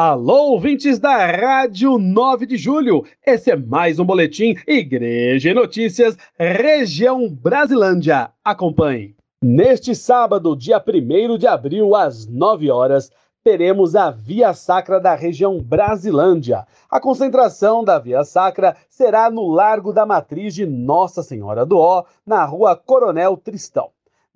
Alô, ouvintes da Rádio 9 de Julho. Esse é mais um boletim Igreja e Notícias, região Brasilândia. Acompanhe. Neste sábado, dia 1 de abril, às 9 horas, teremos a Via Sacra da região Brasilândia. A concentração da Via Sacra será no Largo da Matriz de Nossa Senhora do Ó, na rua Coronel Tristão.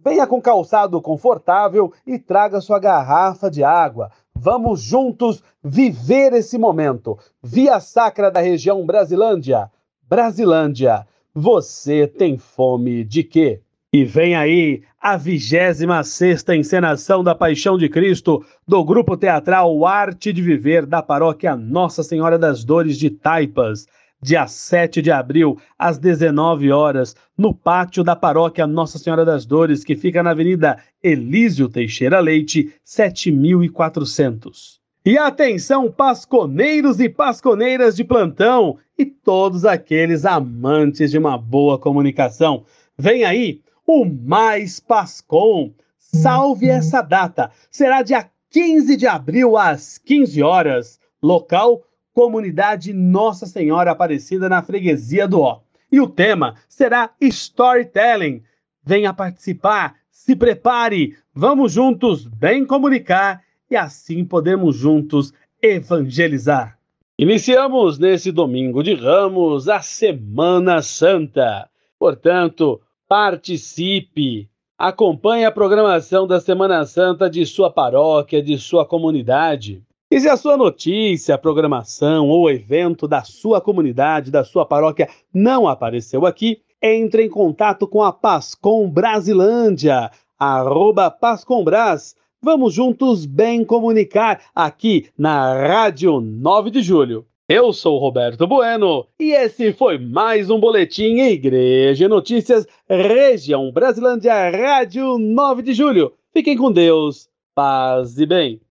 Venha com calçado confortável e traga sua garrafa de água. Vamos juntos viver esse momento. Via Sacra da região Brasilândia. Brasilândia, você tem fome de quê? E vem aí a 26 sexta encenação da Paixão de Cristo do grupo teatral Arte de Viver da paróquia Nossa Senhora das Dores de Taipas dia 7 de abril, às 19 horas, no pátio da paróquia Nossa Senhora das Dores, que fica na Avenida Elísio Teixeira Leite, 7400. E atenção, pasconeiros e pasconeiras de plantão e todos aqueles amantes de uma boa comunicação. Vem aí o Mais Pascom. Salve essa data! Será dia 15 de abril às 15 horas. Local Comunidade Nossa Senhora Aparecida na Freguesia do Ó. E o tema será Storytelling. Venha participar, se prepare, vamos juntos bem comunicar e assim podemos juntos evangelizar. Iniciamos nesse domingo de Ramos a Semana Santa. Portanto, participe, acompanhe a programação da Semana Santa de sua paróquia, de sua comunidade. E se a sua notícia, programação ou evento da sua comunidade, da sua paróquia não apareceu aqui, entre em contato com a Pascom Brasilândia, arroba Pascombras. Vamos juntos bem comunicar aqui na Rádio 9 de Julho. Eu sou Roberto Bueno e esse foi mais um boletim Igreja Notícias Região Brasilândia Rádio 9 de Julho. Fiquem com Deus, paz e bem.